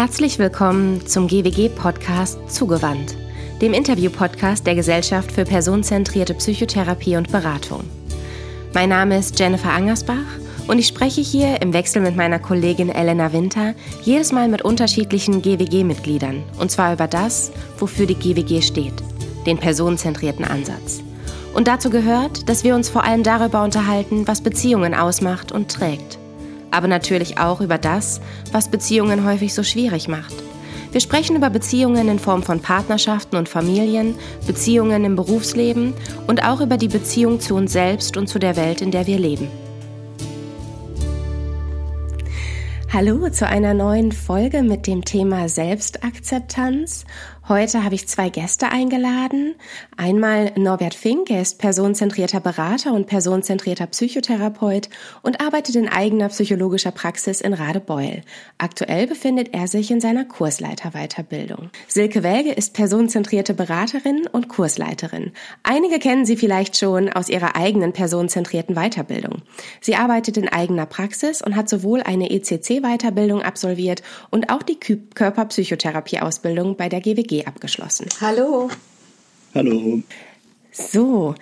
Herzlich willkommen zum GWG-Podcast Zugewandt, dem Interview-Podcast der Gesellschaft für personenzentrierte Psychotherapie und Beratung. Mein Name ist Jennifer Angersbach und ich spreche hier im Wechsel mit meiner Kollegin Elena Winter jedes Mal mit unterschiedlichen GWG-Mitgliedern und zwar über das, wofür die GWG steht, den personenzentrierten Ansatz. Und dazu gehört, dass wir uns vor allem darüber unterhalten, was Beziehungen ausmacht und trägt aber natürlich auch über das, was Beziehungen häufig so schwierig macht. Wir sprechen über Beziehungen in Form von Partnerschaften und Familien, Beziehungen im Berufsleben und auch über die Beziehung zu uns selbst und zu der Welt, in der wir leben. Hallo zu einer neuen Folge mit dem Thema Selbstakzeptanz. Heute habe ich zwei Gäste eingeladen. Einmal Norbert Fink, er ist personenzentrierter Berater und personenzentrierter Psychotherapeut und arbeitet in eigener psychologischer Praxis in Radebeul. Aktuell befindet er sich in seiner Kursleiterweiterbildung. Silke Welge ist personenzentrierte Beraterin und Kursleiterin. Einige kennen sie vielleicht schon aus ihrer eigenen personenzentrierten Weiterbildung. Sie arbeitet in eigener Praxis und hat sowohl eine ECC-Weiterbildung absolviert und auch die Körperpsychotherapie-Ausbildung bei der GWG abgeschlossen. Hallo. Hallo. So,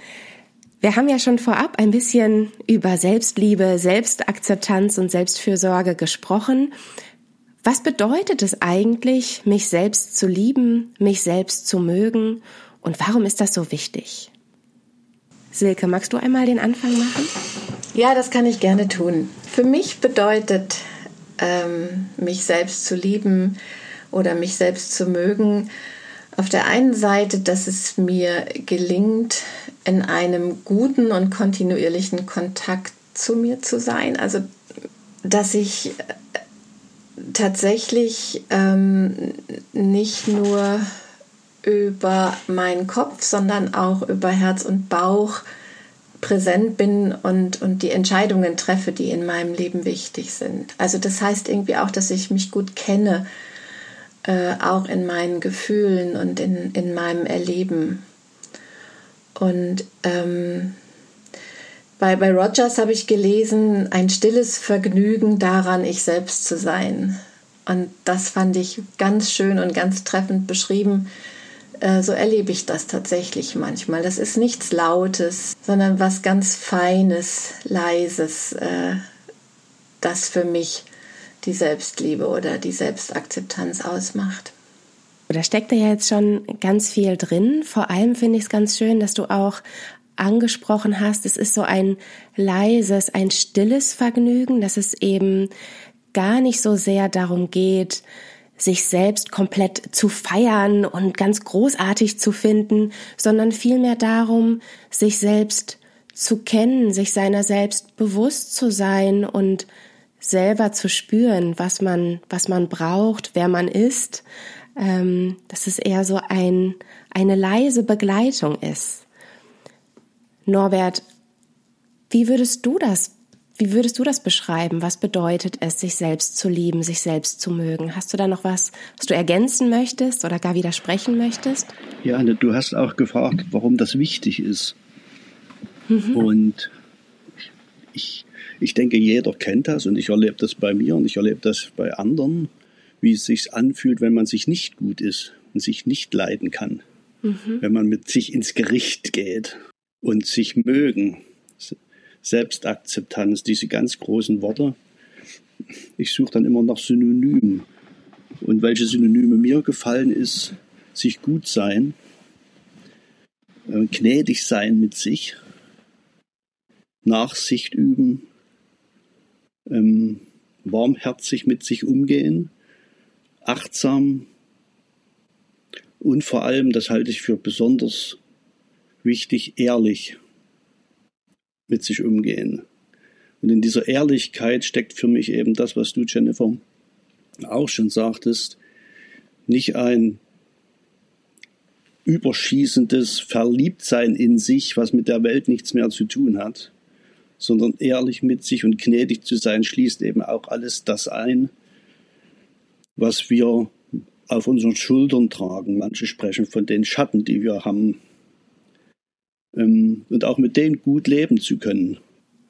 wir haben ja schon vorab ein bisschen über Selbstliebe, Selbstakzeptanz und Selbstfürsorge gesprochen. Was bedeutet es eigentlich, mich selbst zu lieben, mich selbst zu mögen und warum ist das so wichtig? Silke, magst du einmal den Anfang machen? Ja, das kann ich gerne tun. Für mich bedeutet ähm, mich selbst zu lieben, oder mich selbst zu mögen. Auf der einen Seite, dass es mir gelingt, in einem guten und kontinuierlichen Kontakt zu mir zu sein. Also, dass ich tatsächlich ähm, nicht nur über meinen Kopf, sondern auch über Herz und Bauch präsent bin und, und die Entscheidungen treffe, die in meinem Leben wichtig sind. Also das heißt irgendwie auch, dass ich mich gut kenne, äh, auch in meinen Gefühlen und in, in meinem Erleben. Und ähm, bei, bei Rogers habe ich gelesen, ein stilles Vergnügen daran, ich selbst zu sein. Und das fand ich ganz schön und ganz treffend beschrieben. Äh, so erlebe ich das tatsächlich manchmal. Das ist nichts Lautes, sondern was ganz Feines, Leises, äh, das für mich die Selbstliebe oder die Selbstakzeptanz ausmacht. Da steckt ja jetzt schon ganz viel drin. Vor allem finde ich es ganz schön, dass du auch angesprochen hast, es ist so ein leises, ein stilles Vergnügen, dass es eben gar nicht so sehr darum geht, sich selbst komplett zu feiern und ganz großartig zu finden, sondern vielmehr darum, sich selbst zu kennen, sich seiner selbst bewusst zu sein und selber zu spüren, was man, was man braucht, wer man ist, ähm, dass es eher so ein, eine leise Begleitung ist. Norbert, wie würdest du das, wie würdest du das beschreiben? Was bedeutet es, sich selbst zu lieben, sich selbst zu mögen? Hast du da noch was, was du ergänzen möchtest oder gar widersprechen möchtest? Ja, Anne, du hast auch gefragt, warum das wichtig ist. Mhm. Und ich, ich denke, jeder kennt das und ich erlebe das bei mir und ich erlebe das bei anderen, wie es sich anfühlt, wenn man sich nicht gut ist und sich nicht leiden kann. Mhm. Wenn man mit sich ins Gericht geht und sich mögen. Selbstakzeptanz, diese ganz großen Worte. Ich suche dann immer nach Synonymen. Und welche Synonyme mir gefallen ist, sich gut sein, äh, gnädig sein mit sich, Nachsicht üben, ähm, warmherzig mit sich umgehen, achtsam und vor allem, das halte ich für besonders wichtig, ehrlich mit sich umgehen. Und in dieser Ehrlichkeit steckt für mich eben das, was du, Jennifer, auch schon sagtest, nicht ein überschießendes Verliebtsein in sich, was mit der Welt nichts mehr zu tun hat, sondern ehrlich mit sich und gnädig zu sein, schließt eben auch alles das ein, was wir auf unseren Schultern tragen. Manche sprechen von den Schatten, die wir haben. Ähm, und auch mit denen gut leben zu können.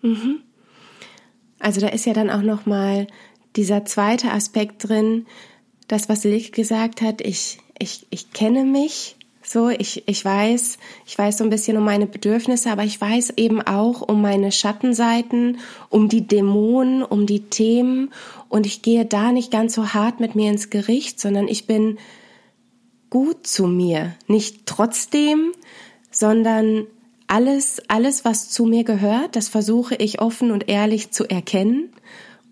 Mhm. Also da ist ja dann auch noch mal dieser zweite Aspekt drin, das, was Silke gesagt hat, ich, ich, ich kenne mich so, ich, ich weiß, ich weiß so ein bisschen um meine Bedürfnisse, aber ich weiß eben auch um meine Schattenseiten, um die Dämonen, um die Themen und ich gehe da nicht ganz so hart mit mir ins Gericht, sondern ich bin gut zu mir. Nicht trotzdem, sondern alles, alles, was zu mir gehört, das versuche ich offen und ehrlich zu erkennen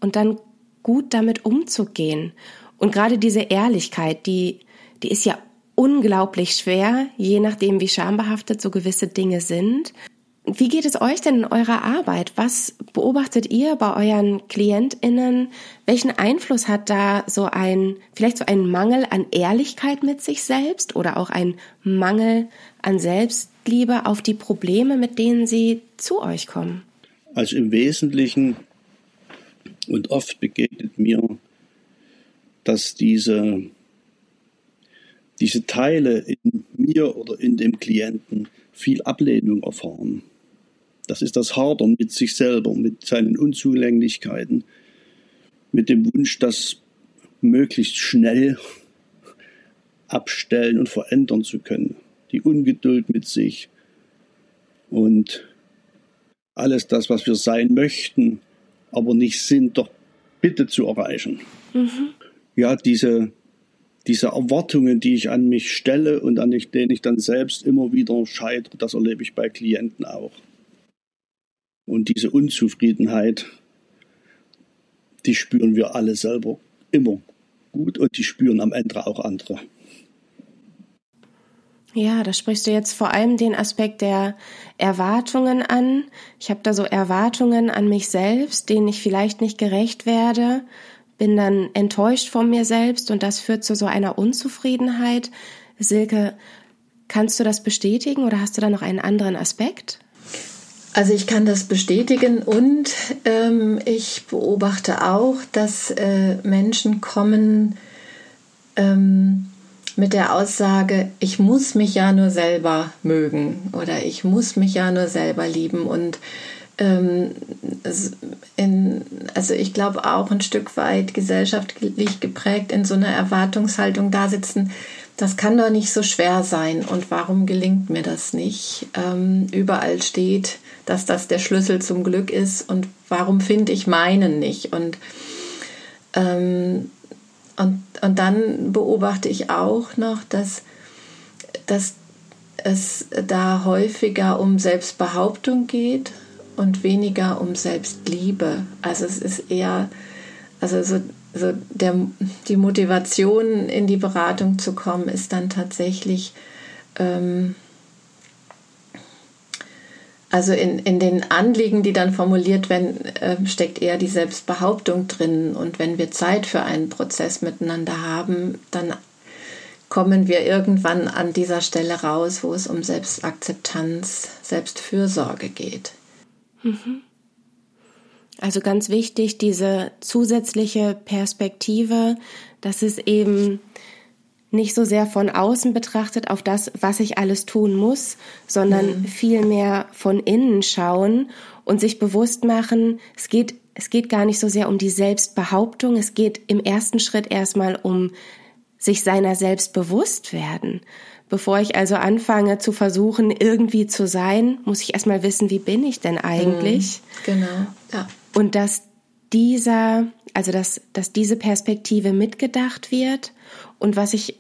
und dann gut damit umzugehen. Und gerade diese Ehrlichkeit, die, die ist ja unglaublich schwer, je nachdem, wie schambehaftet so gewisse Dinge sind. Wie geht es euch denn in eurer Arbeit? Was beobachtet ihr bei euren KlientInnen? Welchen Einfluss hat da so ein, vielleicht so ein Mangel an Ehrlichkeit mit sich selbst oder auch ein Mangel an Selbstliebe auf die Probleme, mit denen sie zu euch kommen? Also im Wesentlichen und oft begegnet mir, dass diese diese Teile in mir oder in dem Klienten viel Ablehnung erfahren. Das ist das Hadern mit sich selber, mit seinen Unzulänglichkeiten, mit dem Wunsch, das möglichst schnell abstellen und verändern zu können. Die Ungeduld mit sich und alles das, was wir sein möchten, aber nicht sind, doch bitte zu erreichen. Mhm. Ja, diese diese Erwartungen, die ich an mich stelle und an denen ich dann selbst immer wieder scheitere, das erlebe ich bei Klienten auch. Und diese Unzufriedenheit, die spüren wir alle selber immer gut und die spüren am Ende auch andere. Ja, da sprichst du jetzt vor allem den Aspekt der Erwartungen an. Ich habe da so Erwartungen an mich selbst, denen ich vielleicht nicht gerecht werde bin dann enttäuscht von mir selbst und das führt zu so einer Unzufriedenheit. Silke, kannst du das bestätigen oder hast du da noch einen anderen Aspekt? Also ich kann das bestätigen und ähm, ich beobachte auch, dass äh, Menschen kommen ähm, mit der Aussage, ich muss mich ja nur selber mögen oder ich muss mich ja nur selber lieben und in, also ich glaube auch ein Stück weit gesellschaftlich geprägt in so einer Erwartungshaltung da sitzen, das kann doch nicht so schwer sein und warum gelingt mir das nicht? Ähm, überall steht, dass das der Schlüssel zum Glück ist und warum finde ich meinen nicht? Und, ähm, und, und dann beobachte ich auch noch, dass, dass es da häufiger um Selbstbehauptung geht und weniger um Selbstliebe. Also es ist eher, also so, so der, die Motivation in die Beratung zu kommen, ist dann tatsächlich, ähm, also in, in den Anliegen, die dann formuliert werden, äh, steckt eher die Selbstbehauptung drin. Und wenn wir Zeit für einen Prozess miteinander haben, dann kommen wir irgendwann an dieser Stelle raus, wo es um Selbstakzeptanz, Selbstfürsorge geht. Mhm. Also ganz wichtig, diese zusätzliche Perspektive, dass es eben nicht so sehr von außen betrachtet auf das, was ich alles tun muss, sondern mhm. viel von innen schauen und sich bewusst machen, es geht, es geht gar nicht so sehr um die Selbstbehauptung, es geht im ersten Schritt erstmal um sich seiner selbst bewusst werden. Bevor ich also anfange zu versuchen, irgendwie zu sein, muss ich erstmal wissen, wie bin ich denn eigentlich? Mhm, genau, ja. Und dass dieser, also dass, dass diese Perspektive mitgedacht wird. Und was ich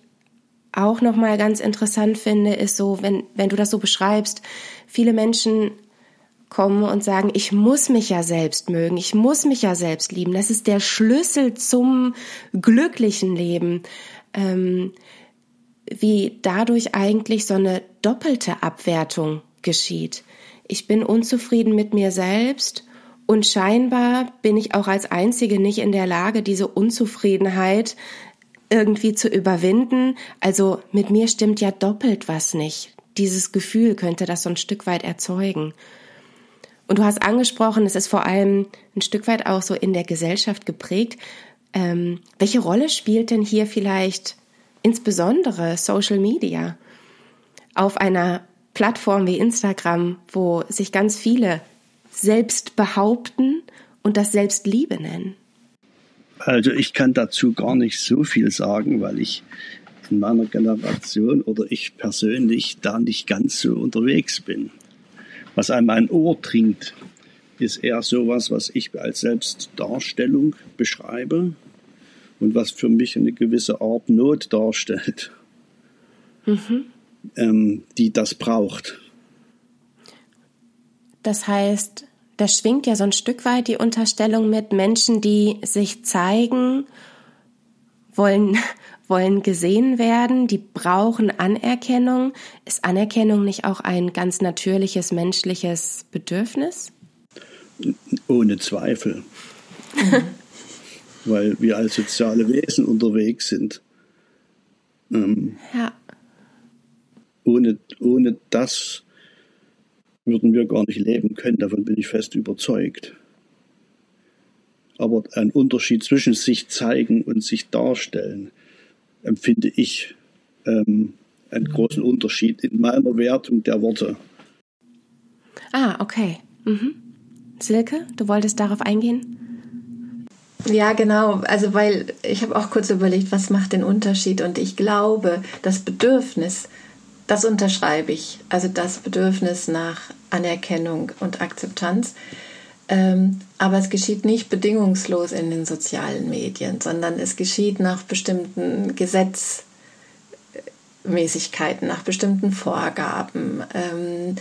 auch nochmal ganz interessant finde, ist so, wenn, wenn du das so beschreibst, viele Menschen kommen und sagen, ich muss mich ja selbst mögen, ich muss mich ja selbst lieben. Das ist der Schlüssel zum glücklichen Leben. Ähm, wie dadurch eigentlich so eine doppelte Abwertung geschieht. Ich bin unzufrieden mit mir selbst und scheinbar bin ich auch als Einzige nicht in der Lage, diese Unzufriedenheit irgendwie zu überwinden. Also mit mir stimmt ja doppelt was nicht. Dieses Gefühl könnte das so ein Stück weit erzeugen. Und du hast angesprochen, es ist vor allem ein Stück weit auch so in der Gesellschaft geprägt. Ähm, welche Rolle spielt denn hier vielleicht insbesondere Social Media auf einer Plattform wie Instagram, wo sich ganz viele selbst behaupten und das Selbstliebe nennen? Also ich kann dazu gar nicht so viel sagen, weil ich in meiner Generation oder ich persönlich da nicht ganz so unterwegs bin. Was einem ein Ohr trinkt, ist eher sowas, was ich als Selbstdarstellung beschreibe und was für mich eine gewisse Art Not darstellt, mhm. ähm, die das braucht. Das heißt, da schwingt ja so ein Stück weit die Unterstellung mit Menschen, die sich zeigen, wollen, wollen gesehen werden, die brauchen Anerkennung. Ist Anerkennung nicht auch ein ganz natürliches menschliches Bedürfnis? Ohne Zweifel. Weil wir als soziale Wesen unterwegs sind. Ähm, ja. Ohne, ohne das würden wir gar nicht leben können. Davon bin ich fest überzeugt. Aber ein Unterschied zwischen sich zeigen und sich darstellen empfinde ich ähm, einen großen Unterschied in meiner Wertung der Worte. Ah, okay. Mhm. Silke, du wolltest darauf eingehen? Ja, genau. Also weil ich habe auch kurz überlegt, was macht den Unterschied? Und ich glaube, das Bedürfnis, das unterschreibe ich. Also das Bedürfnis nach Anerkennung und Akzeptanz. Ähm, aber es geschieht nicht bedingungslos in den sozialen Medien, sondern es geschieht nach bestimmten Gesetzmäßigkeiten, nach bestimmten Vorgaben. Ähm,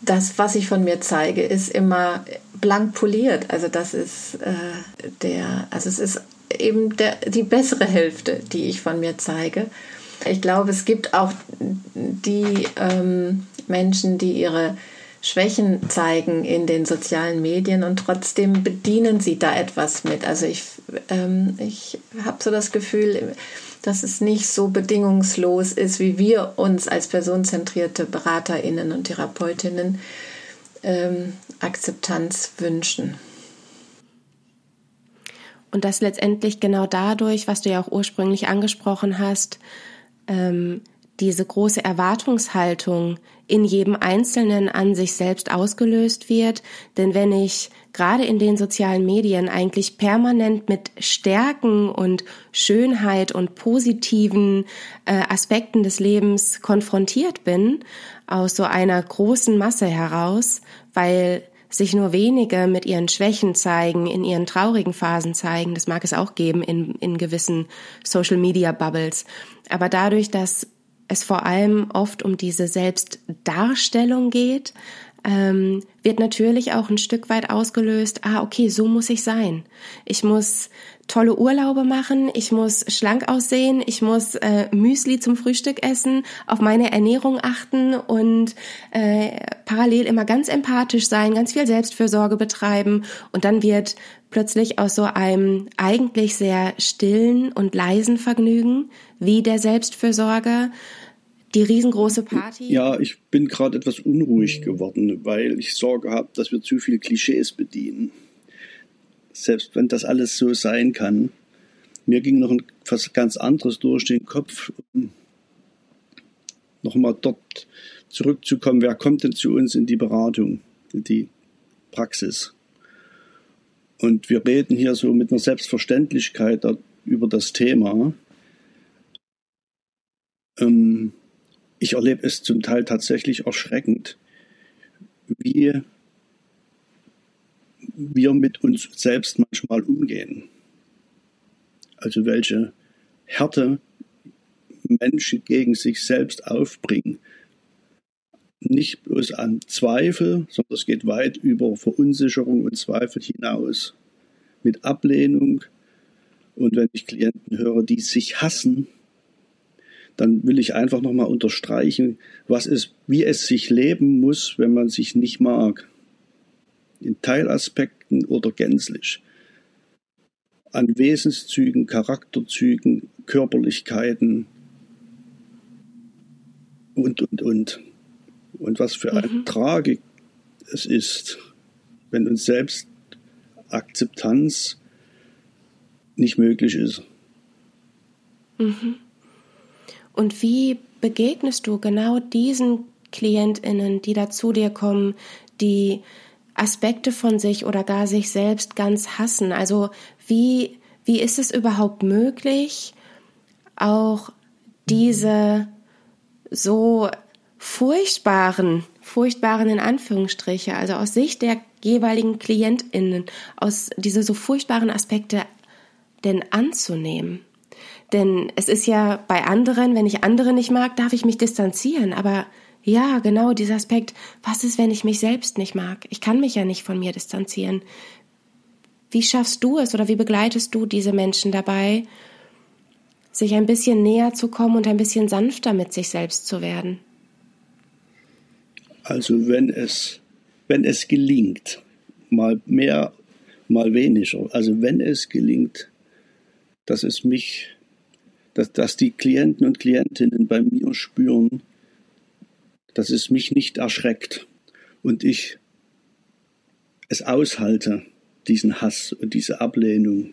das, was ich von mir zeige, ist immer blank poliert. Also das ist äh, der, also es ist eben der, die bessere Hälfte, die ich von mir zeige. Ich glaube, es gibt auch die ähm, Menschen, die ihre Schwächen zeigen in den sozialen Medien und trotzdem bedienen sie da etwas mit. Also ich, ähm, ich habe so das Gefühl, dass es nicht so bedingungslos ist, wie wir uns als personenzentrierte Beraterinnen und Therapeutinnen ähm, Akzeptanz wünschen. Und das letztendlich genau dadurch, was du ja auch ursprünglich angesprochen hast, ähm, diese große Erwartungshaltung in jedem Einzelnen an sich selbst ausgelöst wird. Denn wenn ich gerade in den sozialen Medien eigentlich permanent mit Stärken und Schönheit und positiven äh, Aspekten des Lebens konfrontiert bin, aus so einer großen Masse heraus, weil sich nur wenige mit ihren Schwächen zeigen, in ihren traurigen Phasen zeigen, das mag es auch geben in, in gewissen Social Media Bubbles. Aber dadurch, dass es vor allem oft um diese Selbstdarstellung geht, ähm, wird natürlich auch ein Stück weit ausgelöst, ah, okay, so muss ich sein. Ich muss tolle Urlaube machen, ich muss schlank aussehen, ich muss äh, Müsli zum Frühstück essen, auf meine Ernährung achten und äh, parallel immer ganz empathisch sein, ganz viel Selbstfürsorge betreiben. Und dann wird plötzlich aus so einem eigentlich sehr stillen und leisen Vergnügen wie der Selbstfürsorge die riesengroße Party? Ja, ich bin gerade etwas unruhig geworden, weil ich Sorge habe, dass wir zu viele Klischees bedienen. Selbst wenn das alles so sein kann. Mir ging noch etwas ganz anderes durch den Kopf, um nochmal dort zurückzukommen. Wer kommt denn zu uns in die Beratung, in die Praxis? Und wir reden hier so mit einer Selbstverständlichkeit über das Thema. Ähm, ich erlebe es zum Teil tatsächlich erschreckend, wie wir mit uns selbst manchmal umgehen. Also welche Härte Menschen gegen sich selbst aufbringen. Nicht bloß an Zweifel, sondern es geht weit über Verunsicherung und Zweifel hinaus. Mit Ablehnung. Und wenn ich Klienten höre, die sich hassen, dann will ich einfach nochmal unterstreichen, was ist, wie es sich leben muss, wenn man sich nicht mag. In Teilaspekten oder gänzlich. An Wesenszügen, Charakterzügen, Körperlichkeiten und, und, und. Und was für eine mhm. Tragik es ist, wenn uns selbst Akzeptanz nicht möglich ist. Mhm. Und wie begegnest du genau diesen Klientinnen, die da zu dir kommen, die Aspekte von sich oder gar sich selbst ganz hassen? Also wie, wie ist es überhaupt möglich, auch diese so furchtbaren, furchtbaren in Anführungsstriche, also aus Sicht der jeweiligen KlientInnen, aus diese so furchtbaren Aspekte denn anzunehmen? Denn es ist ja bei anderen, wenn ich andere nicht mag, darf ich mich distanzieren. Aber ja, genau dieser Aspekt, was ist, wenn ich mich selbst nicht mag? Ich kann mich ja nicht von mir distanzieren. Wie schaffst du es oder wie begleitest du diese Menschen dabei, sich ein bisschen näher zu kommen und ein bisschen sanfter mit sich selbst zu werden? Also wenn es, wenn es gelingt, mal mehr, mal weniger, also wenn es gelingt, dass es mich, dass, dass die Klienten und Klientinnen bei mir spüren, dass es mich nicht erschreckt und ich es aushalte, diesen Hass und diese Ablehnung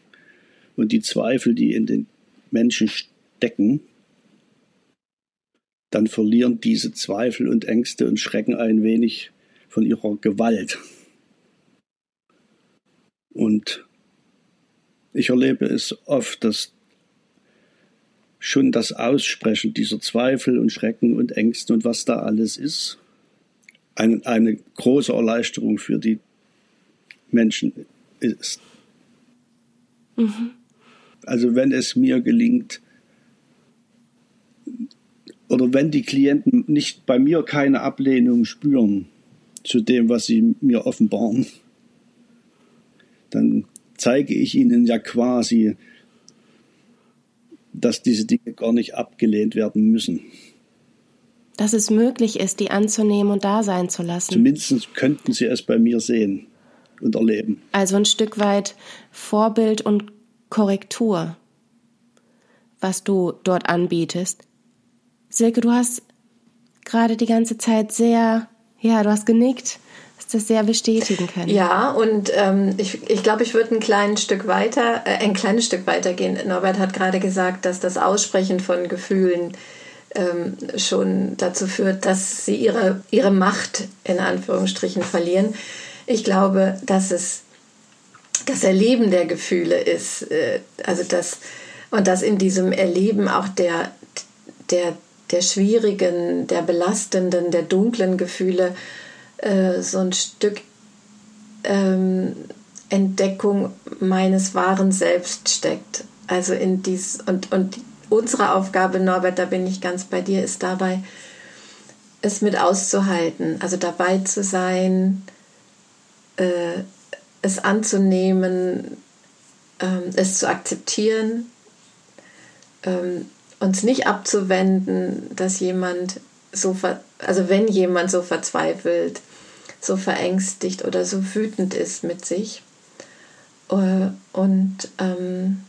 und die Zweifel, die in den Menschen stecken, dann verlieren diese Zweifel und Ängste und Schrecken ein wenig von ihrer Gewalt. Und ich erlebe es oft, dass schon das Aussprechen dieser Zweifel und Schrecken und Ängste und was da alles ist, eine, eine große Erleichterung für die Menschen ist. Mhm. Also wenn es mir gelingt, oder wenn die Klienten nicht bei mir keine Ablehnung spüren zu dem, was sie mir offenbaren, dann zeige ich ihnen ja quasi, dass diese Dinge gar nicht abgelehnt werden müssen. Dass es möglich ist, die anzunehmen und da sein zu lassen. Zumindest könnten sie es bei mir sehen und erleben. Also ein Stück weit Vorbild und Korrektur, was du dort anbietest. Silke, du hast gerade die ganze Zeit sehr, ja, du hast genickt, hast das sehr bestätigen können. Ja, und ähm, ich, ich glaube, ich würde ein kleines Stück weiter, äh, ein kleines Stück weiter gehen. Norbert hat gerade gesagt, dass das Aussprechen von Gefühlen ähm, schon dazu führt, dass sie ihre, ihre Macht in Anführungsstrichen verlieren. Ich glaube, dass es das Erleben der Gefühle ist, äh, also das und dass in diesem Erleben auch der, der, der schwierigen, der belastenden, der dunklen Gefühle äh, so ein Stück ähm, Entdeckung meines wahren Selbst steckt. Also in dies und, und unsere Aufgabe, Norbert, da bin ich ganz bei dir, ist dabei, es mit auszuhalten, also dabei zu sein, äh, es anzunehmen, ähm, es zu akzeptieren, ähm, uns nicht abzuwenden, dass jemand so, also wenn jemand so verzweifelt, so verängstigt oder so wütend ist mit sich. Äh, und, ähm,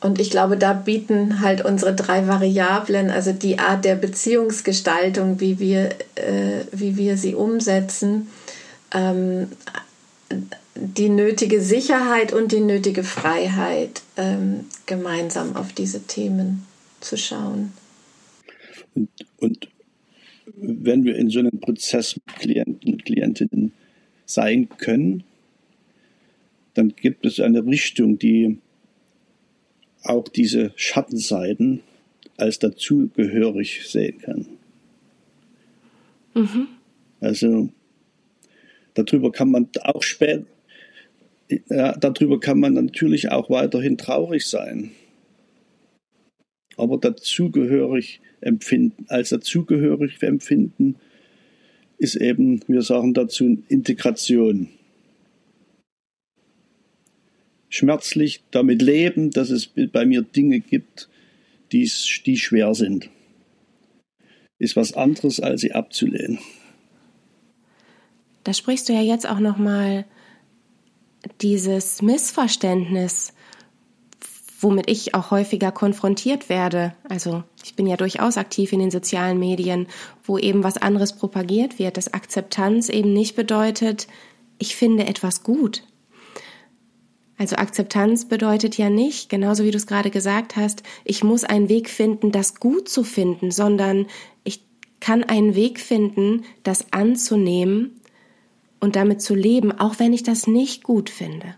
und ich glaube, da bieten halt unsere drei Variablen, also die Art der Beziehungsgestaltung, wie wir, äh, wie wir sie umsetzen, ähm, die nötige Sicherheit und die nötige Freiheit, ähm, gemeinsam auf diese Themen zu schauen. Und, und wenn wir in so einem Prozess mit Klienten und Klientinnen sein können, dann gibt es eine Richtung, die auch diese Schattenseiten als dazugehörig sehen kann. Mhm. Also Darüber kann man auch spät, ja, darüber kann man natürlich auch weiterhin traurig sein. Aber dazugehörig empfinden, als dazugehörig empfinden, ist eben, wir sagen dazu, Integration. Schmerzlich damit leben, dass es bei mir Dinge gibt, die, die schwer sind, ist was anderes, als sie abzulehnen. Da sprichst du ja jetzt auch noch mal dieses Missverständnis, womit ich auch häufiger konfrontiert werde. Also ich bin ja durchaus aktiv in den sozialen Medien, wo eben was anderes propagiert wird, dass Akzeptanz eben nicht bedeutet, ich finde etwas gut. Also Akzeptanz bedeutet ja nicht, genauso wie du es gerade gesagt hast, ich muss einen Weg finden, das gut zu finden, sondern ich kann einen Weg finden, das anzunehmen und damit zu leben, auch wenn ich das nicht gut finde.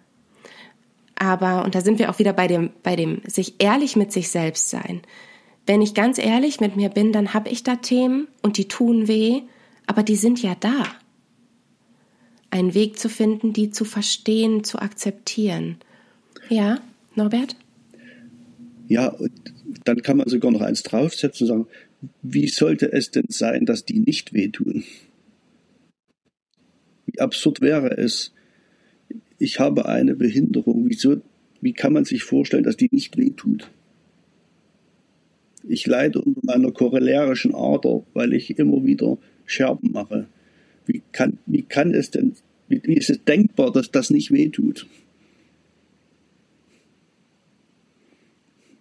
Aber, und da sind wir auch wieder bei dem, bei dem sich ehrlich mit sich selbst sein. Wenn ich ganz ehrlich mit mir bin, dann habe ich da Themen und die tun weh, aber die sind ja da. Einen Weg zu finden, die zu verstehen, zu akzeptieren. Ja, Norbert? Ja, dann kann man sogar noch eins draufsetzen und sagen, wie sollte es denn sein, dass die nicht wehtun? Wie absurd wäre es, ich habe eine Behinderung, wieso, wie kann man sich vorstellen, dass die nicht wehtut? Ich leide unter meiner korolärischen Ader, weil ich immer wieder Scherben mache. Wie kann, wie kann es denn, wie, wie ist es denkbar, dass das nicht wehtut?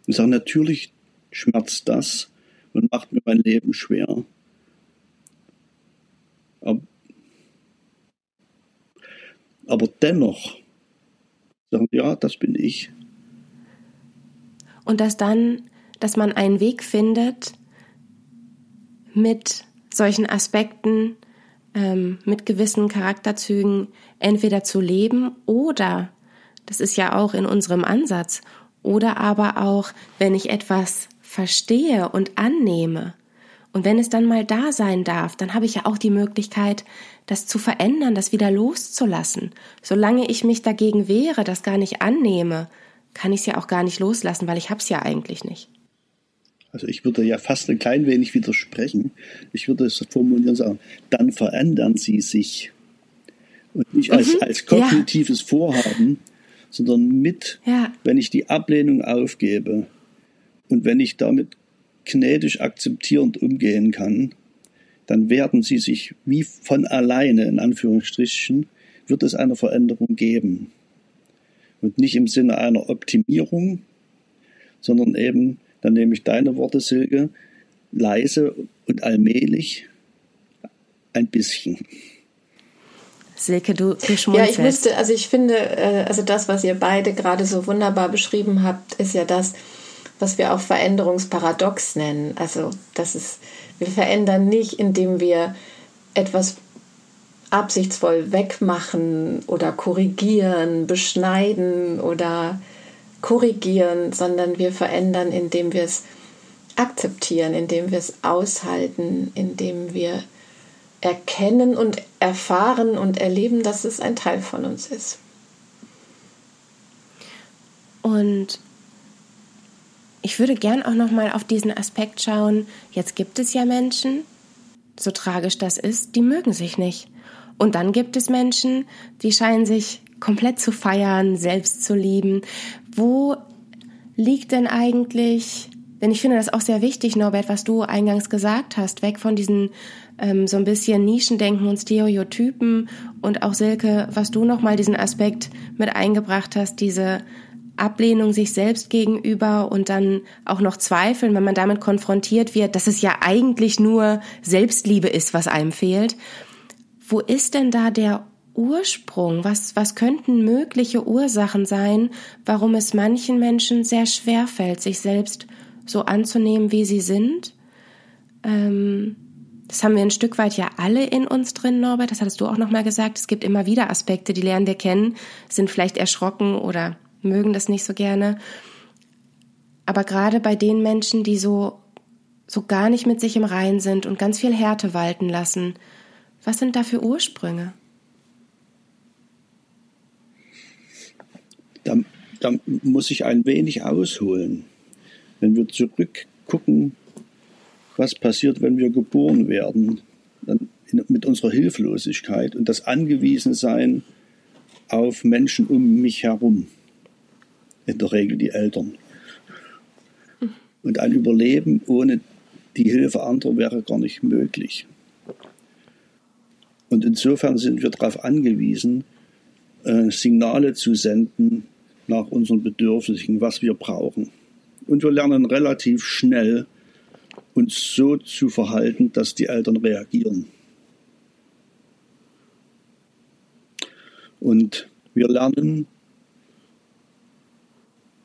Und sage, natürlich schmerzt das und macht mir mein Leben schwer. Aber, aber dennoch sagen, ja, das bin ich. Und dass dann, dass man einen Weg findet, mit solchen Aspekten, ähm, mit gewissen Charakterzügen entweder zu leben oder, das ist ja auch in unserem Ansatz, oder aber auch, wenn ich etwas verstehe und annehme, und wenn es dann mal da sein darf, dann habe ich ja auch die Möglichkeit, das zu verändern, das wieder loszulassen. Solange ich mich dagegen wehre, das gar nicht annehme, kann ich es ja auch gar nicht loslassen, weil ich es ja eigentlich nicht. Also ich würde ja fast ein klein wenig widersprechen. Ich würde es formulieren sagen, dann verändern sie sich. Und nicht als, mhm, als kognitives ja. Vorhaben, sondern mit, ja. wenn ich die Ablehnung aufgebe und wenn ich damit gnädig akzeptierend umgehen kann, dann werden sie sich wie von alleine, in Anführungsstrichen, wird es eine Veränderung geben. Und nicht im Sinne einer Optimierung, sondern eben, dann nehme ich deine Worte, Silke, leise und allmählich ein bisschen. Silke, du, du schmunzelst. Ja, ich müsste, also ich finde, äh, also das, was ihr beide gerade so wunderbar beschrieben habt, ist ja das, was wir auch Veränderungsparadox nennen. Also das ist, wir verändern nicht, indem wir etwas absichtsvoll wegmachen oder korrigieren, beschneiden oder korrigieren, sondern wir verändern, indem wir es akzeptieren, indem wir es aushalten, indem wir erkennen und erfahren und erleben, dass es ein Teil von uns ist. Und ich würde gern auch noch mal auf diesen Aspekt schauen. Jetzt gibt es ja Menschen, so tragisch das ist, die mögen sich nicht. Und dann gibt es Menschen, die scheinen sich komplett zu feiern, selbst zu lieben. Wo liegt denn eigentlich, denn ich finde das auch sehr wichtig, Norbert, was du eingangs gesagt hast, weg von diesen ähm, so ein bisschen Nischendenken und Stereotypen und auch Silke, was du noch mal diesen Aspekt mit eingebracht hast, diese Ablehnung sich selbst gegenüber und dann auch noch Zweifeln, wenn man damit konfrontiert wird, dass es ja eigentlich nur Selbstliebe ist, was einem fehlt. Wo ist denn da der Ursprung? Was, was könnten mögliche Ursachen sein, warum es manchen Menschen sehr schwer fällt, sich selbst so anzunehmen, wie sie sind? Ähm, das haben wir ein Stück weit ja alle in uns drin, Norbert. Das hattest du auch nochmal gesagt. Es gibt immer wieder Aspekte, die lernen wir kennen, sind vielleicht erschrocken oder mögen das nicht so gerne. Aber gerade bei den Menschen, die so, so gar nicht mit sich im Rein sind und ganz viel Härte walten lassen, was sind da für Ursprünge? Da, da muss ich ein wenig ausholen. Wenn wir zurückgucken, was passiert, wenn wir geboren werden, dann mit unserer Hilflosigkeit und das Angewiesensein auf Menschen um mich herum in der Regel die Eltern. Und ein Überleben ohne die Hilfe anderer wäre gar nicht möglich. Und insofern sind wir darauf angewiesen, äh, Signale zu senden nach unseren Bedürfnissen, was wir brauchen. Und wir lernen relativ schnell, uns so zu verhalten, dass die Eltern reagieren. Und wir lernen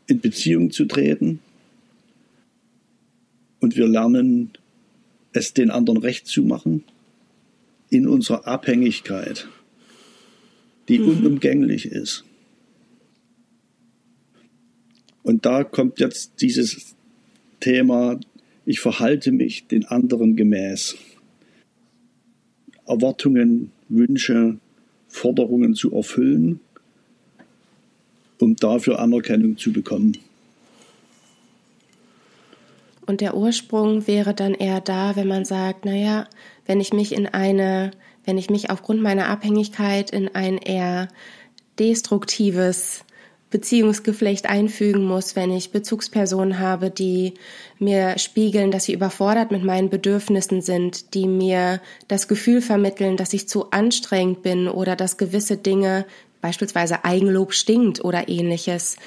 in Beziehung zu treten und wir lernen, es den anderen recht zu machen in unserer Abhängigkeit, die mhm. unumgänglich ist. Und da kommt jetzt dieses Thema, ich verhalte mich den anderen gemäß. Erwartungen, Wünsche, Forderungen zu erfüllen, um dafür Anerkennung zu bekommen. Und der Ursprung wäre dann eher da, wenn man sagt, naja, wenn ich mich in eine, wenn ich mich aufgrund meiner Abhängigkeit in ein eher destruktives Beziehungsgeflecht einfügen muss, wenn ich Bezugspersonen habe, die mir spiegeln, dass sie überfordert mit meinen Bedürfnissen sind, die mir das Gefühl vermitteln, dass ich zu anstrengend bin oder dass gewisse Dinge, beispielsweise Eigenlob stinkt oder ähnliches,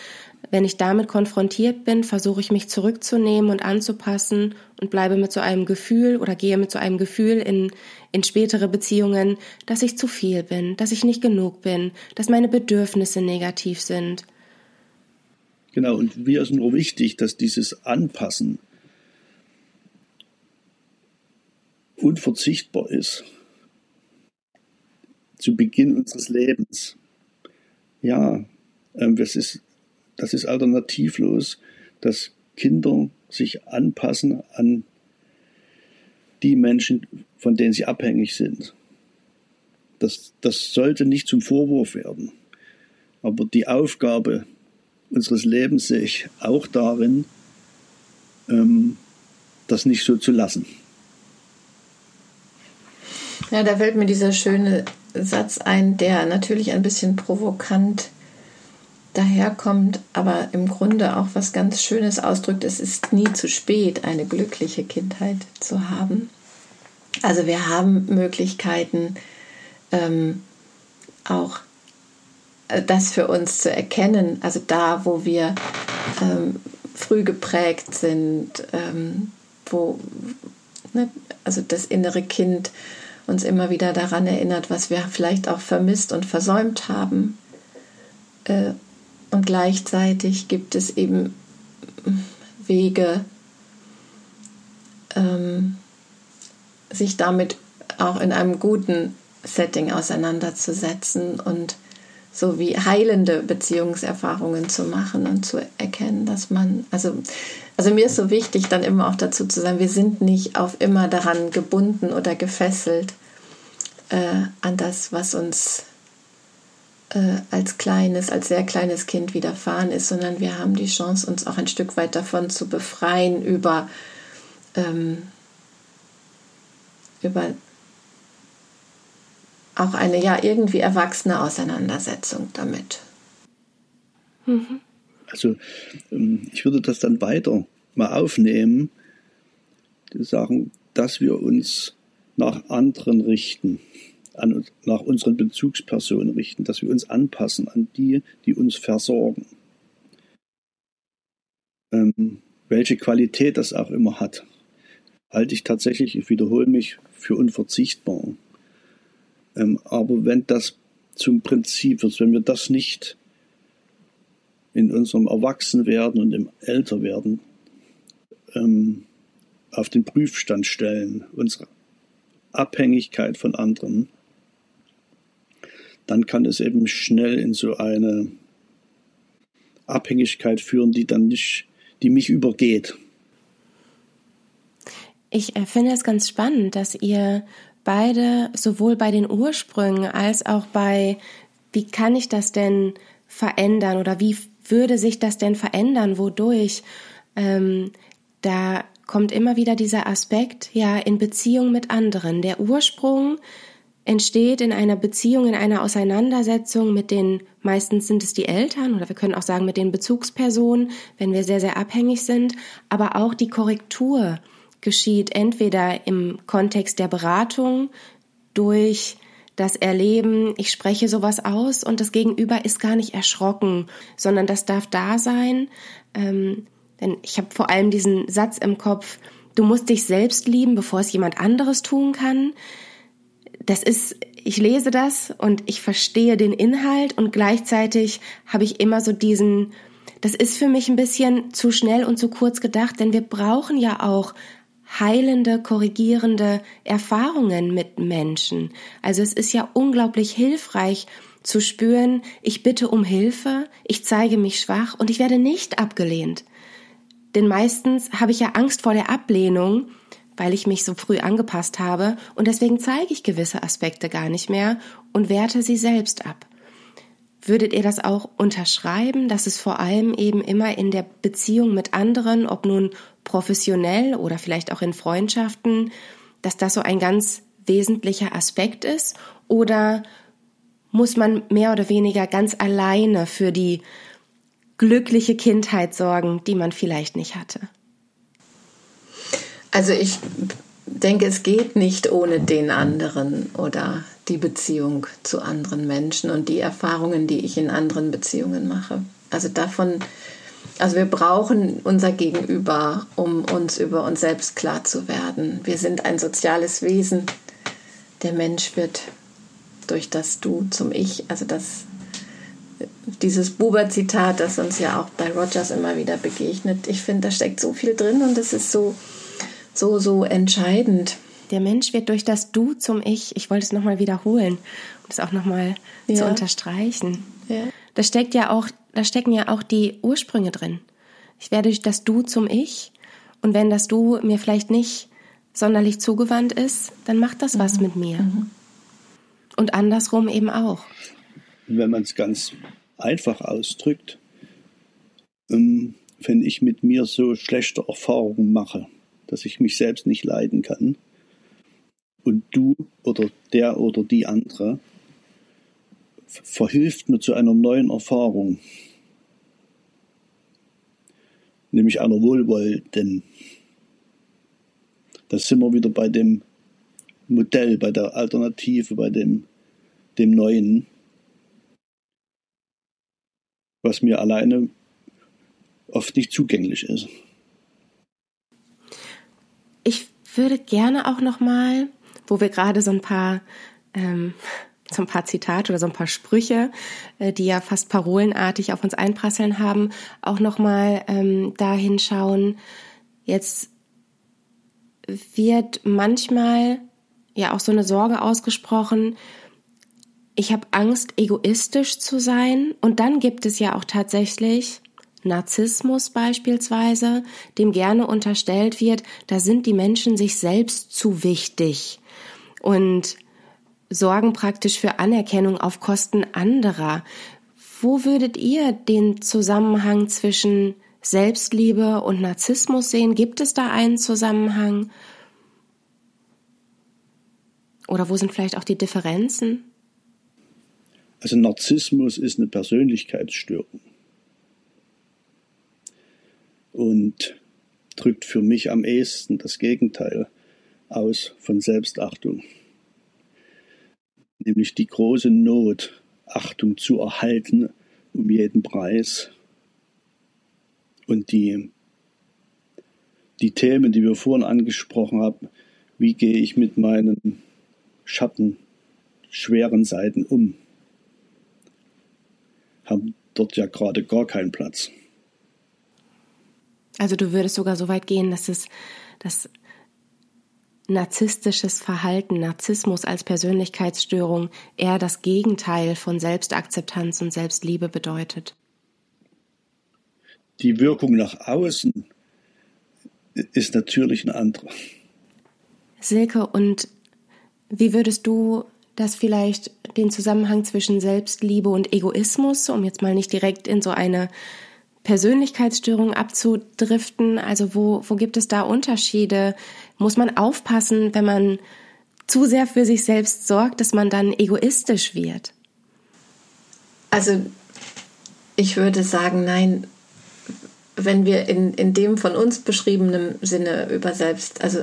wenn ich damit konfrontiert bin, versuche ich mich zurückzunehmen und anzupassen und bleibe mit so einem Gefühl oder gehe mit so einem Gefühl in, in spätere Beziehungen, dass ich zu viel bin, dass ich nicht genug bin, dass meine Bedürfnisse negativ sind. Genau, und mir ist nur wichtig, dass dieses Anpassen unverzichtbar ist. Zu Beginn unseres Lebens. Ja, ähm, das ist das ist alternativlos, dass Kinder sich anpassen an die Menschen, von denen sie abhängig sind. Das, das sollte nicht zum Vorwurf werden. Aber die Aufgabe unseres Lebens sehe ich auch darin, ähm, das nicht so zu lassen. Ja, da fällt mir dieser schöne Satz ein, der natürlich ein bisschen provokant daherkommt, aber im Grunde auch was ganz Schönes ausdrückt. Es ist nie zu spät, eine glückliche Kindheit zu haben. Also wir haben Möglichkeiten, ähm, auch äh, das für uns zu erkennen. Also da, wo wir ähm, früh geprägt sind, ähm, wo ne, also das innere Kind uns immer wieder daran erinnert, was wir vielleicht auch vermisst und versäumt haben. Äh, und gleichzeitig gibt es eben Wege, ähm, sich damit auch in einem guten Setting auseinanderzusetzen und so wie heilende Beziehungserfahrungen zu machen und zu erkennen, dass man, also, also mir ist so wichtig, dann immer auch dazu zu sagen, wir sind nicht auf immer daran gebunden oder gefesselt äh, an das, was uns äh, als kleines, als sehr kleines Kind widerfahren ist, sondern wir haben die Chance, uns auch ein Stück weit davon zu befreien über, ähm, über auch eine ja irgendwie erwachsene Auseinandersetzung damit. Mhm. Also ähm, ich würde das dann weiter mal aufnehmen, die sagen, dass wir uns nach anderen richten an, nach unseren Bezugspersonen richten, dass wir uns anpassen an die, die uns versorgen. Ähm, welche Qualität das auch immer hat, halte ich tatsächlich, ich wiederhole mich, für unverzichtbar. Ähm, aber wenn das zum Prinzip wird, wenn wir das nicht in unserem Erwachsenwerden und im Älterwerden ähm, auf den Prüfstand stellen, unsere Abhängigkeit von anderen, dann kann es eben schnell in so eine Abhängigkeit führen, die dann nicht, die mich übergeht. Ich äh, finde es ganz spannend, dass ihr beide sowohl bei den Ursprüngen als auch bei, wie kann ich das denn verändern oder wie würde sich das denn verändern, wodurch, ähm, da kommt immer wieder dieser Aspekt, ja, in Beziehung mit anderen. Der Ursprung entsteht in einer Beziehung, in einer Auseinandersetzung mit den, meistens sind es die Eltern oder wir können auch sagen mit den Bezugspersonen, wenn wir sehr, sehr abhängig sind, aber auch die Korrektur geschieht entweder im Kontext der Beratung durch das Erleben, ich spreche sowas aus und das Gegenüber ist gar nicht erschrocken, sondern das darf da sein. Ähm, denn ich habe vor allem diesen Satz im Kopf, du musst dich selbst lieben, bevor es jemand anderes tun kann das ist, ich lese das und ich verstehe den Inhalt und gleichzeitig habe ich immer so diesen, das ist für mich ein bisschen zu schnell und zu kurz gedacht, denn wir brauchen ja auch heilende, korrigierende Erfahrungen mit Menschen. Also es ist ja unglaublich hilfreich zu spüren, ich bitte um Hilfe, ich zeige mich schwach und ich werde nicht abgelehnt. Denn meistens habe ich ja Angst vor der Ablehnung, weil ich mich so früh angepasst habe und deswegen zeige ich gewisse Aspekte gar nicht mehr und werte sie selbst ab. Würdet ihr das auch unterschreiben, dass es vor allem eben immer in der Beziehung mit anderen, ob nun professionell oder vielleicht auch in Freundschaften, dass das so ein ganz wesentlicher Aspekt ist? Oder muss man mehr oder weniger ganz alleine für die glückliche Kindheit sorgen, die man vielleicht nicht hatte? Also ich denke, es geht nicht ohne den anderen oder die Beziehung zu anderen Menschen und die Erfahrungen, die ich in anderen Beziehungen mache. Also davon, also wir brauchen unser Gegenüber, um uns über uns selbst klar zu werden. Wir sind ein soziales Wesen. Der Mensch wird durch das Du zum Ich, also das dieses Buber-Zitat, das uns ja auch bei Rogers immer wieder begegnet. Ich finde, da steckt so viel drin und es ist so, so, so entscheidend. Der Mensch wird durch das Du zum Ich, ich wollte es nochmal wiederholen, um es auch nochmal ja. zu unterstreichen. Ja. Da steckt ja auch, da stecken ja auch die Ursprünge drin. Ich werde das Du zum Ich und wenn das Du mir vielleicht nicht sonderlich zugewandt ist, dann macht das mhm. was mit mir. Mhm. Und andersrum eben auch. Wenn man es ganz einfach ausdrückt, ähm, wenn ich mit mir so schlechte Erfahrungen mache, dass ich mich selbst nicht leiden kann. Und du oder der oder die andere verhilft mir zu einer neuen Erfahrung, nämlich einer wohlwollenden. Da sind wir wieder bei dem Modell, bei der Alternative, bei dem, dem Neuen, was mir alleine oft nicht zugänglich ist. würde gerne auch noch mal, wo wir gerade so ein paar ähm, so ein paar Zitate oder so ein paar Sprüche, äh, die ja fast parolenartig auf uns einprasseln haben, auch noch mal ähm, dahin schauen. Jetzt wird manchmal ja auch so eine Sorge ausgesprochen. Ich habe Angst, egoistisch zu sein. Und dann gibt es ja auch tatsächlich Narzissmus beispielsweise, dem gerne unterstellt wird, da sind die Menschen sich selbst zu wichtig und sorgen praktisch für Anerkennung auf Kosten anderer. Wo würdet ihr den Zusammenhang zwischen Selbstliebe und Narzissmus sehen? Gibt es da einen Zusammenhang? Oder wo sind vielleicht auch die Differenzen? Also Narzissmus ist eine Persönlichkeitsstörung und drückt für mich am ehesten das Gegenteil aus von Selbstachtung, nämlich die große Not, Achtung zu erhalten um jeden Preis. Und die, die Themen, die wir vorhin angesprochen haben, wie gehe ich mit meinen Schatten, schweren Seiten um, haben dort ja gerade gar keinen Platz. Also du würdest sogar so weit gehen, dass es das narzisstisches Verhalten, Narzissmus als Persönlichkeitsstörung eher das Gegenteil von Selbstakzeptanz und Selbstliebe bedeutet. Die Wirkung nach außen ist natürlich eine andere. Silke, und wie würdest du das vielleicht den Zusammenhang zwischen Selbstliebe und Egoismus, um jetzt mal nicht direkt in so eine Persönlichkeitsstörungen abzudriften? Also wo, wo gibt es da Unterschiede? Muss man aufpassen, wenn man zu sehr für sich selbst sorgt, dass man dann egoistisch wird? Also ich würde sagen, nein, wenn wir in, in dem von uns beschriebenen Sinne über Selbst, also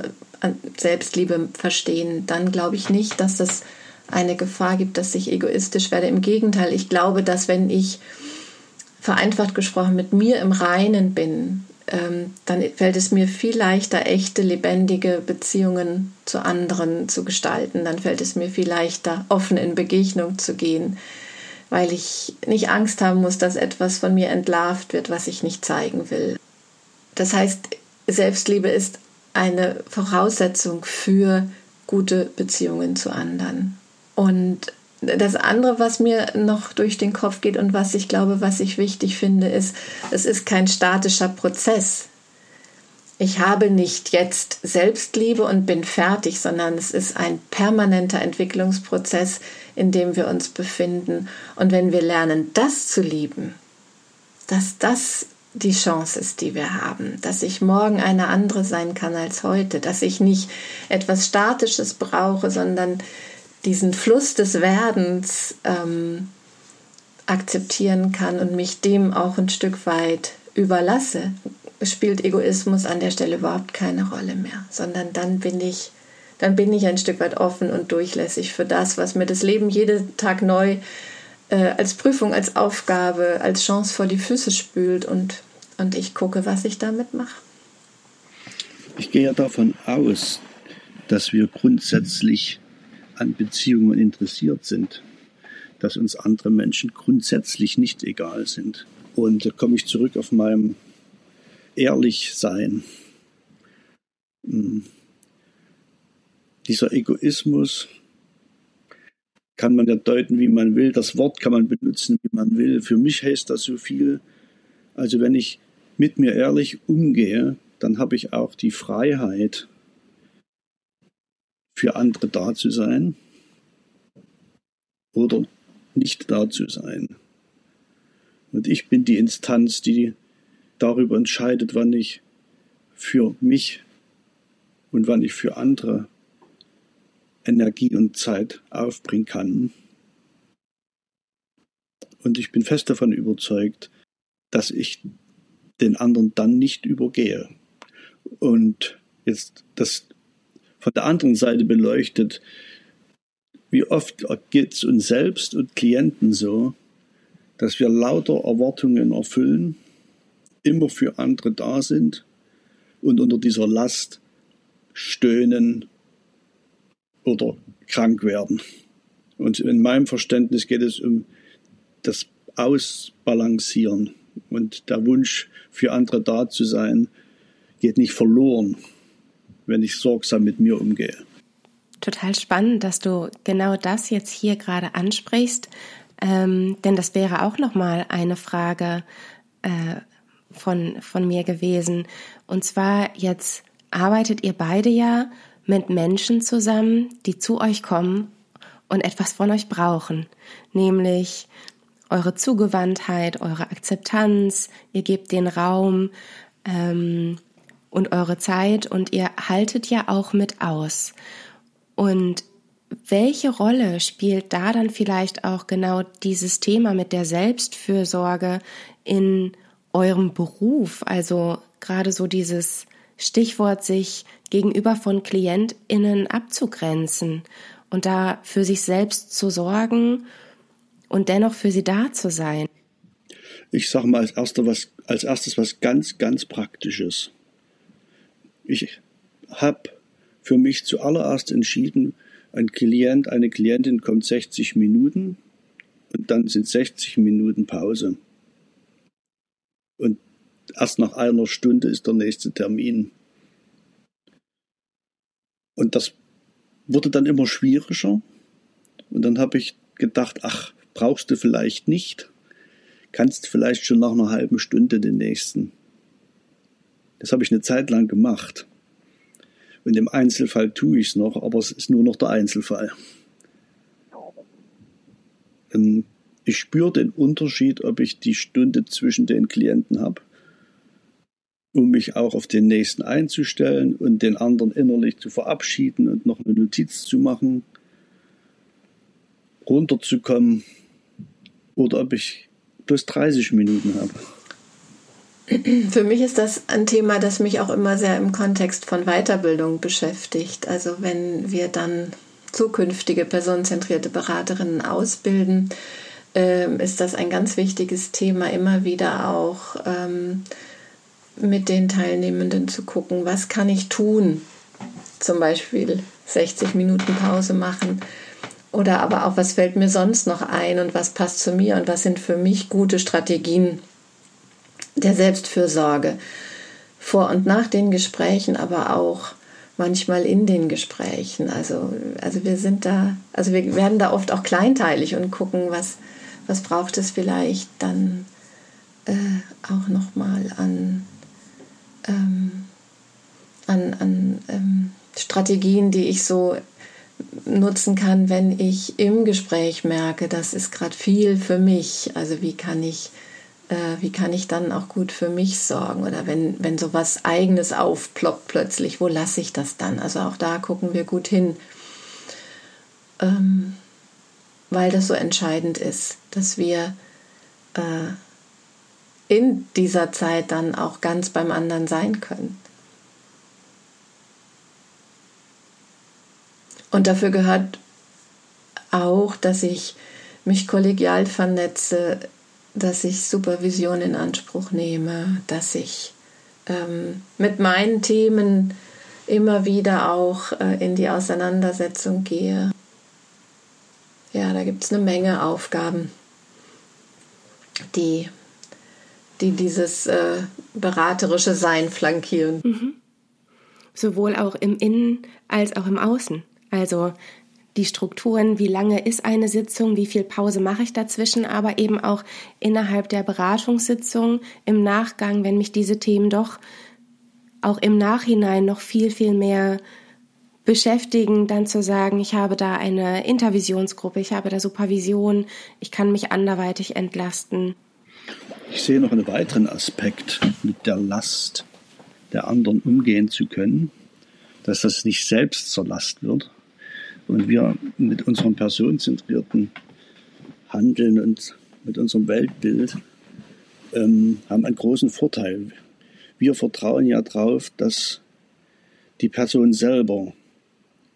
Selbstliebe verstehen, dann glaube ich nicht, dass das eine Gefahr gibt, dass ich egoistisch werde. Im Gegenteil, ich glaube, dass wenn ich vereinfacht gesprochen mit mir im Reinen bin, dann fällt es mir viel leichter, echte, lebendige Beziehungen zu anderen zu gestalten. Dann fällt es mir viel leichter, offen in Begegnung zu gehen, weil ich nicht Angst haben muss, dass etwas von mir entlarvt wird, was ich nicht zeigen will. Das heißt, Selbstliebe ist eine Voraussetzung für gute Beziehungen zu anderen. Und das andere, was mir noch durch den Kopf geht und was ich glaube, was ich wichtig finde, ist, es ist kein statischer Prozess. Ich habe nicht jetzt Selbstliebe und bin fertig, sondern es ist ein permanenter Entwicklungsprozess, in dem wir uns befinden. Und wenn wir lernen, das zu lieben, dass das die Chance ist, die wir haben, dass ich morgen eine andere sein kann als heute, dass ich nicht etwas Statisches brauche, sondern diesen Fluss des Werdens ähm, akzeptieren kann und mich dem auch ein Stück weit überlasse, spielt Egoismus an der Stelle überhaupt keine Rolle mehr, sondern dann bin ich, dann bin ich ein Stück weit offen und durchlässig für das, was mir das Leben jeden Tag neu äh, als Prüfung, als Aufgabe, als Chance vor die Füße spült und, und ich gucke, was ich damit mache. Ich gehe ja davon aus, dass wir grundsätzlich an Beziehungen interessiert sind, dass uns andere Menschen grundsätzlich nicht egal sind. Und da komme ich zurück auf meinem Ehrlichsein. Hm. Dieser Egoismus kann man ja deuten, wie man will. Das Wort kann man benutzen, wie man will. Für mich heißt das so viel. Also wenn ich mit mir ehrlich umgehe, dann habe ich auch die Freiheit, für andere da zu sein oder nicht da zu sein. Und ich bin die Instanz, die darüber entscheidet, wann ich für mich und wann ich für andere Energie und Zeit aufbringen kann. Und ich bin fest davon überzeugt, dass ich den anderen dann nicht übergehe. Und jetzt das von der anderen Seite beleuchtet, wie oft geht es uns selbst und Klienten so, dass wir lauter Erwartungen erfüllen immer für andere da sind und unter dieser Last stöhnen oder krank werden. Und in meinem Verständnis geht es um das Ausbalancieren und der Wunsch für andere da zu sein geht nicht verloren, wenn ich sorgsam mit mir umgehe. Total spannend, dass du genau das jetzt hier gerade ansprichst, ähm, denn das wäre auch noch mal eine Frage, äh, von, von mir gewesen. Und zwar jetzt arbeitet ihr beide ja mit Menschen zusammen, die zu euch kommen und etwas von euch brauchen, nämlich eure Zugewandtheit, eure Akzeptanz, ihr gebt den Raum ähm, und eure Zeit und ihr haltet ja auch mit aus. Und welche Rolle spielt da dann vielleicht auch genau dieses Thema mit der Selbstfürsorge in eurem Beruf, also gerade so dieses Stichwort, sich gegenüber von KlientInnen abzugrenzen und da für sich selbst zu sorgen und dennoch für sie da zu sein? Ich sage mal als, erster was, als erstes was ganz, ganz Praktisches. Ich habe für mich zuallererst entschieden, ein Klient, eine Klientin kommt 60 Minuten und dann sind 60 Minuten Pause. Und erst nach einer Stunde ist der nächste Termin. Und das wurde dann immer schwieriger. Und dann habe ich gedacht, ach, brauchst du vielleicht nicht. Kannst vielleicht schon nach einer halben Stunde den nächsten. Das habe ich eine Zeit lang gemacht. Und im Einzelfall tue ich es noch, aber es ist nur noch der Einzelfall. Ähm, ich spüre den Unterschied, ob ich die Stunde zwischen den Klienten habe, um mich auch auf den nächsten einzustellen und den anderen innerlich zu verabschieden und noch eine Notiz zu machen, runterzukommen oder ob ich bloß 30 Minuten habe. Für mich ist das ein Thema, das mich auch immer sehr im Kontext von Weiterbildung beschäftigt. Also wenn wir dann zukünftige personenzentrierte Beraterinnen ausbilden, ähm, ist das ein ganz wichtiges Thema, immer wieder auch ähm, mit den Teilnehmenden zu gucken, was kann ich tun? Zum Beispiel 60 Minuten Pause machen. Oder aber auch, was fällt mir sonst noch ein und was passt zu mir und was sind für mich gute Strategien der Selbstfürsorge. Vor und nach den Gesprächen aber auch manchmal in den Gesprächen. Also, also wir sind da, also wir werden da oft auch kleinteilig und gucken, was, was braucht es vielleicht dann äh, auch nochmal an, ähm, an, an ähm, Strategien, die ich so nutzen kann, wenn ich im Gespräch merke, das ist gerade viel für mich. Also wie kann ich, äh, wie kann ich dann auch gut für mich sorgen? Oder wenn, wenn sowas Eigenes aufploppt plötzlich, wo lasse ich das dann? Also auch da gucken wir gut hin. Ähm, weil das so entscheidend ist, dass wir äh, in dieser Zeit dann auch ganz beim anderen sein können. Und dafür gehört auch, dass ich mich kollegial vernetze, dass ich Supervision in Anspruch nehme, dass ich ähm, mit meinen Themen immer wieder auch äh, in die Auseinandersetzung gehe. Ja, da gibt es eine Menge Aufgaben, die, die dieses äh, beraterische Sein flankieren. Mhm. Sowohl auch im Innen als auch im Außen. Also die Strukturen, wie lange ist eine Sitzung, wie viel Pause mache ich dazwischen, aber eben auch innerhalb der Beratungssitzung im Nachgang, wenn mich diese Themen doch auch im Nachhinein noch viel, viel mehr beschäftigen, dann zu sagen, ich habe da eine Intervisionsgruppe, ich habe da Supervision, ich kann mich anderweitig entlasten. Ich sehe noch einen weiteren Aspekt, mit der Last der anderen umgehen zu können, dass das nicht selbst zur Last wird, und wir mit unserem personenzentrierten Handeln und mit unserem Weltbild ähm, haben einen großen Vorteil. Wir vertrauen ja darauf, dass die Person selber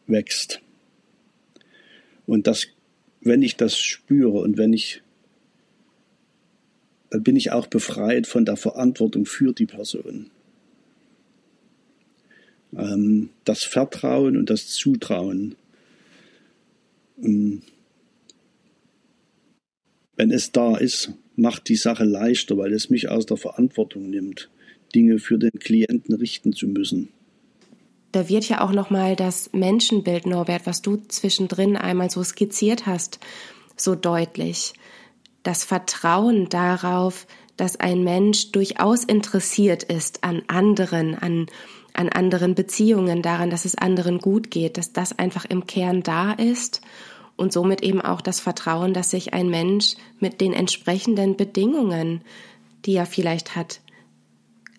wächst. Und dass, wenn ich das spüre und wenn ich, dann bin ich auch befreit von der Verantwortung für die Person. Ähm, das Vertrauen und das Zutrauen wenn es da ist, macht die Sache leichter, weil es mich aus der Verantwortung nimmt, Dinge für den Klienten richten zu müssen. Da wird ja auch nochmal das Menschenbild, Norbert, was du zwischendrin einmal so skizziert hast, so deutlich. Das Vertrauen darauf, dass ein Mensch durchaus interessiert ist an anderen, an, an anderen Beziehungen, daran, dass es anderen gut geht, dass das einfach im Kern da ist und somit eben auch das Vertrauen, dass sich ein Mensch mit den entsprechenden Bedingungen, die er vielleicht hat,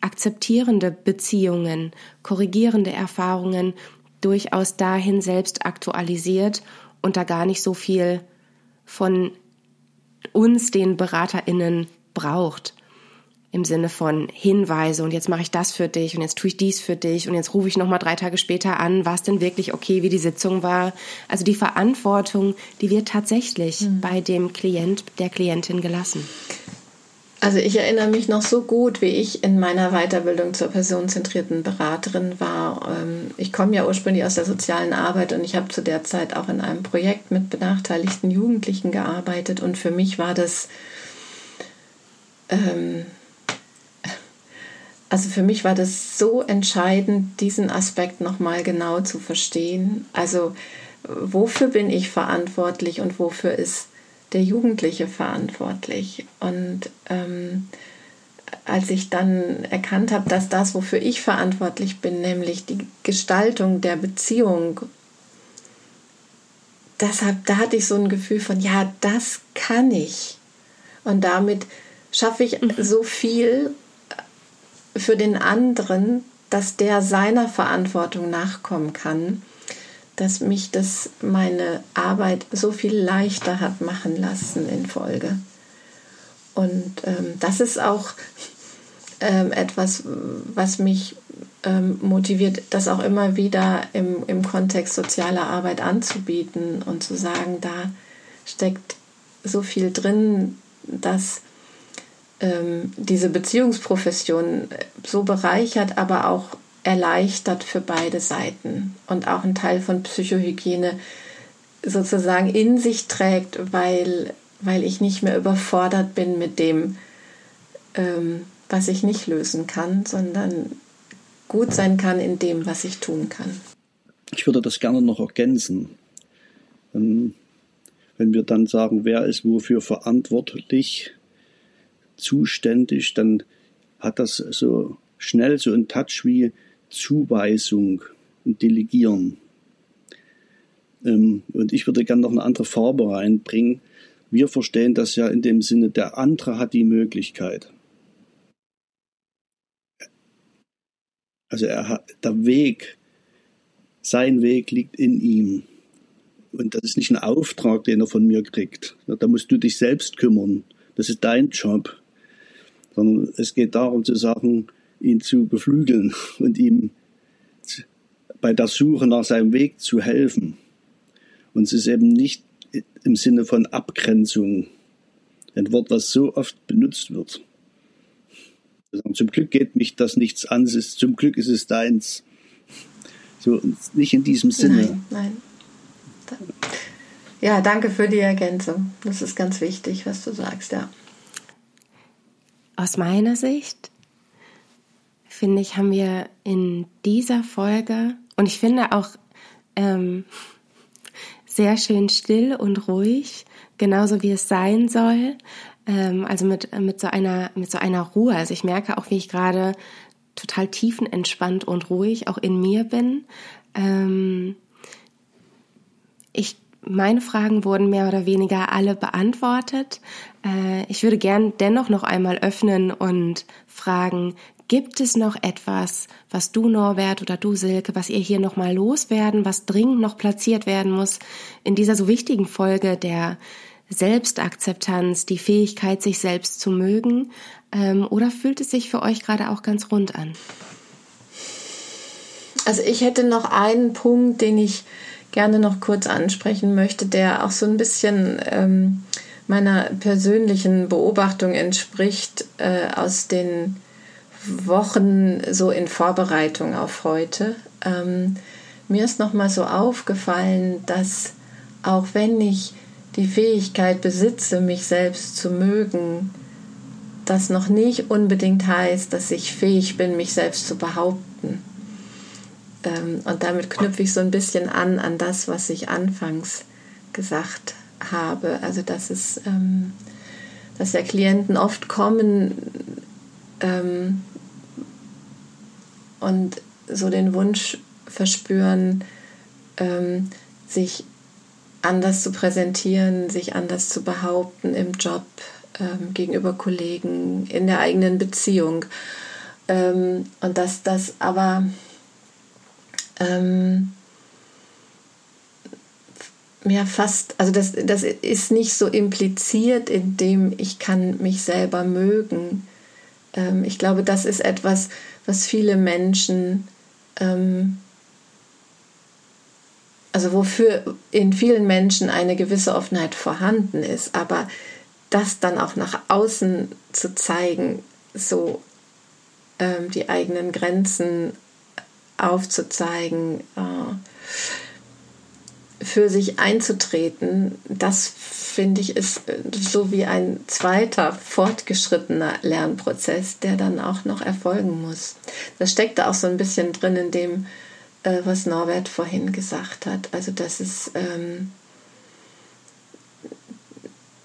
akzeptierende Beziehungen, korrigierende Erfahrungen durchaus dahin selbst aktualisiert und da gar nicht so viel von uns, den Beraterinnen, braucht im Sinne von Hinweise und jetzt mache ich das für dich und jetzt tue ich dies für dich und jetzt rufe ich noch mal drei Tage später an, war es denn wirklich okay, wie die Sitzung war? Also die Verantwortung, die wird tatsächlich mhm. bei dem Klient, der Klientin gelassen. Also ich erinnere mich noch so gut, wie ich in meiner Weiterbildung zur personenzentrierten Beraterin war. Ähm, ich komme ja ursprünglich aus der sozialen Arbeit und ich habe zu der Zeit auch in einem Projekt mit benachteiligten Jugendlichen gearbeitet und für mich war das ähm, also für mich war das so entscheidend, diesen Aspekt nochmal genau zu verstehen. Also wofür bin ich verantwortlich und wofür ist der Jugendliche verantwortlich? Und ähm, als ich dann erkannt habe, dass das, wofür ich verantwortlich bin, nämlich die Gestaltung der Beziehung, das hab, da hatte ich so ein Gefühl von, ja, das kann ich. Und damit schaffe ich mhm. so viel für den anderen, dass der seiner Verantwortung nachkommen kann, dass mich das meine Arbeit so viel leichter hat machen lassen in Folge. Und ähm, das ist auch ähm, etwas, was mich ähm, motiviert, das auch immer wieder im, im Kontext sozialer Arbeit anzubieten und zu sagen, da steckt so viel drin, dass ähm, diese Beziehungsprofession so bereichert, aber auch erleichtert für beide Seiten und auch ein Teil von Psychohygiene sozusagen in sich trägt, weil, weil ich nicht mehr überfordert bin mit dem, ähm, was ich nicht lösen kann, sondern gut sein kann in dem, was ich tun kann. Ich würde das gerne noch ergänzen. Ähm, wenn wir dann sagen, wer ist wofür verantwortlich, zuständig, dann hat das so schnell so einen Touch wie Zuweisung und Delegieren. Ähm, und ich würde gerne noch eine andere Farbe reinbringen. Wir verstehen das ja in dem Sinne, der andere hat die Möglichkeit. Also er der Weg, sein Weg liegt in ihm. Und das ist nicht ein Auftrag, den er von mir kriegt. Da musst du dich selbst kümmern. Das ist dein Job. Sondern es geht darum zu sagen, ihn zu beflügeln und ihm bei der Suche nach seinem Weg zu helfen. Und es ist eben nicht im Sinne von Abgrenzung ein Wort, was so oft benutzt wird. Zum Glück geht mich das nichts an, zum Glück ist es deins. So, nicht in diesem Sinne. Nein, nein. Ja, danke für die Ergänzung. Das ist ganz wichtig, was du sagst, ja. Aus meiner Sicht, finde ich, haben wir in dieser Folge, und ich finde auch ähm, sehr schön still und ruhig, genauso wie es sein soll, ähm, also mit, mit, so einer, mit so einer Ruhe. Also ich merke auch, wie ich gerade total tiefenentspannt und ruhig auch in mir bin. Ähm, ich, meine Fragen wurden mehr oder weniger alle beantwortet. Äh, ich würde gern dennoch noch einmal öffnen und fragen, Gibt es noch etwas, was du Norbert oder du Silke, was ihr hier noch mal loswerden, was dringend noch platziert werden muss in dieser so wichtigen Folge der Selbstakzeptanz, die Fähigkeit, sich selbst zu mögen? Ähm, oder fühlt es sich für euch gerade auch ganz rund an? Also ich hätte noch einen Punkt, den ich gerne noch kurz ansprechen möchte, der auch so ein bisschen ähm, meiner persönlichen Beobachtung entspricht äh, aus den Wochen so in Vorbereitung auf heute. Ähm, mir ist noch mal so aufgefallen, dass auch wenn ich die Fähigkeit besitze, mich selbst zu mögen, das noch nicht unbedingt heißt, dass ich fähig bin, mich selbst zu behaupten. Ähm, und damit knüpfe ich so ein bisschen an an das, was ich anfangs gesagt habe. Also, dass es, ähm, dass ja Klienten oft kommen ähm, und so den Wunsch verspüren, sich anders zu präsentieren, sich anders zu behaupten im Job, gegenüber Kollegen, in der eigenen Beziehung. Und dass das aber ähm, ja fast, also das, das ist nicht so impliziert, indem ich kann mich selber mögen. Ähm, ich glaube, das ist etwas, was viele Menschen ähm, also wofür in vielen Menschen eine gewisse Offenheit vorhanden ist, aber das dann auch nach außen zu zeigen, so ähm, die eigenen Grenzen aufzuzeigen, äh, für sich einzutreten, das finde ich ist äh, so wie ein zweiter fortgeschrittener Lernprozess, der dann auch noch erfolgen muss. Das steckt auch so ein bisschen drin in dem, äh, was Norbert vorhin gesagt hat. Also, dass es, ähm,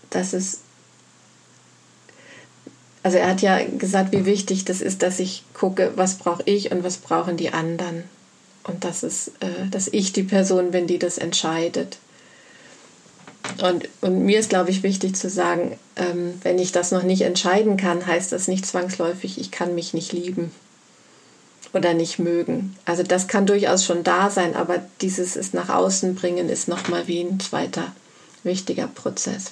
dass es, also er hat ja gesagt, wie wichtig das ist, dass ich gucke, was brauche ich und was brauchen die anderen. Und dass, es, äh, dass ich die Person bin, die das entscheidet. Und, und mir ist, glaube ich, wichtig zu sagen, ähm, wenn ich das noch nicht entscheiden kann, heißt das nicht zwangsläufig, ich kann mich nicht lieben oder nicht mögen. Also das kann durchaus schon da sein, aber dieses es nach außen bringen ist nochmal wie ein zweiter wichtiger Prozess.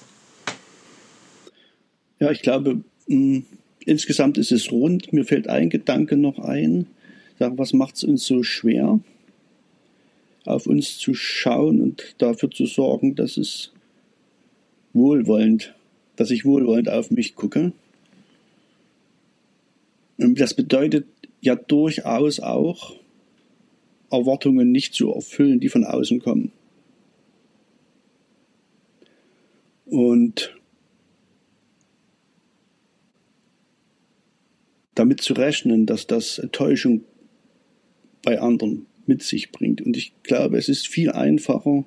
Ja, ich glaube, mh, mm, insgesamt ist es rund. Mir fällt ein Gedanke noch ein. Was macht es uns so schwer, auf uns zu schauen und dafür zu sorgen, dass es wohlwollend, dass ich wohlwollend auf mich gucke? Das bedeutet ja durchaus auch Erwartungen nicht zu erfüllen, die von außen kommen. Und damit zu rechnen, dass das Enttäuschung bei anderen mit sich bringt. Und ich glaube, es ist viel einfacher,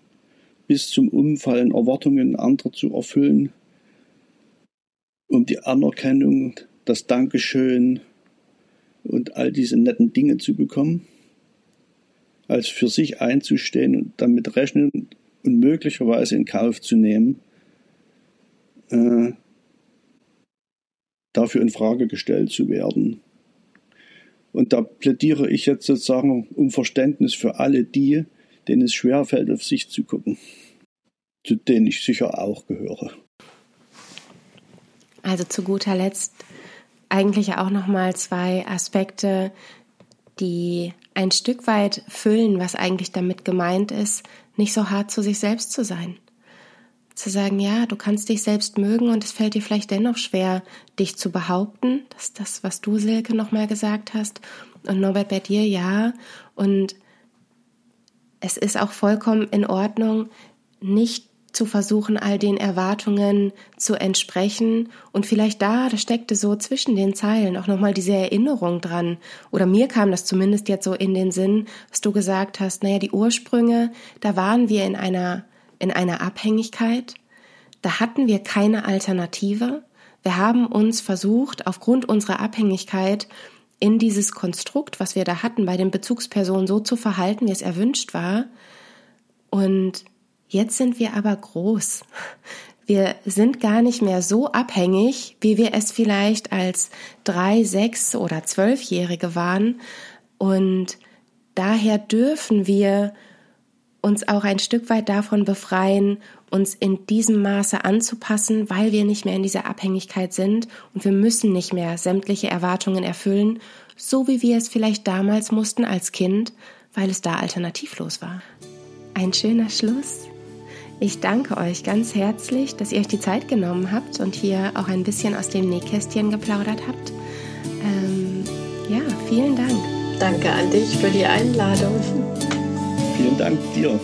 bis zum Umfallen Erwartungen anderer zu erfüllen, um die Anerkennung, das Dankeschön und all diese netten Dinge zu bekommen, als für sich einzustehen und damit rechnen und möglicherweise in Kauf zu nehmen, äh, dafür in Frage gestellt zu werden. Und da plädiere ich jetzt sozusagen um Verständnis für alle die, denen es schwerfällt, auf sich zu gucken, zu denen ich sicher auch gehöre. Also zu guter Letzt eigentlich auch noch mal zwei Aspekte, die ein Stück weit füllen, was eigentlich damit gemeint ist, nicht so hart zu sich selbst zu sein zu sagen, ja, du kannst dich selbst mögen und es fällt dir vielleicht dennoch schwer, dich zu behaupten. Das ist das, was du, Silke, nochmal gesagt hast. Und Norbert bei dir, ja. Und es ist auch vollkommen in Ordnung, nicht zu versuchen, all den Erwartungen zu entsprechen. Und vielleicht da, da steckte so zwischen den Zeilen auch nochmal diese Erinnerung dran. Oder mir kam das zumindest jetzt so in den Sinn, was du gesagt hast. Naja, die Ursprünge, da waren wir in einer in einer Abhängigkeit. Da hatten wir keine Alternative. Wir haben uns versucht, aufgrund unserer Abhängigkeit in dieses Konstrukt, was wir da hatten, bei den Bezugspersonen so zu verhalten, wie es erwünscht war. Und jetzt sind wir aber groß. Wir sind gar nicht mehr so abhängig, wie wir es vielleicht als drei, sechs oder zwölfjährige waren. Und daher dürfen wir uns auch ein Stück weit davon befreien, uns in diesem Maße anzupassen, weil wir nicht mehr in dieser Abhängigkeit sind und wir müssen nicht mehr sämtliche Erwartungen erfüllen, so wie wir es vielleicht damals mussten als Kind, weil es da alternativlos war. Ein schöner Schluss. Ich danke euch ganz herzlich, dass ihr euch die Zeit genommen habt und hier auch ein bisschen aus dem Nähkästchen geplaudert habt. Ähm, ja, vielen Dank. Danke an dich für die Einladung. Vielen Dank dir.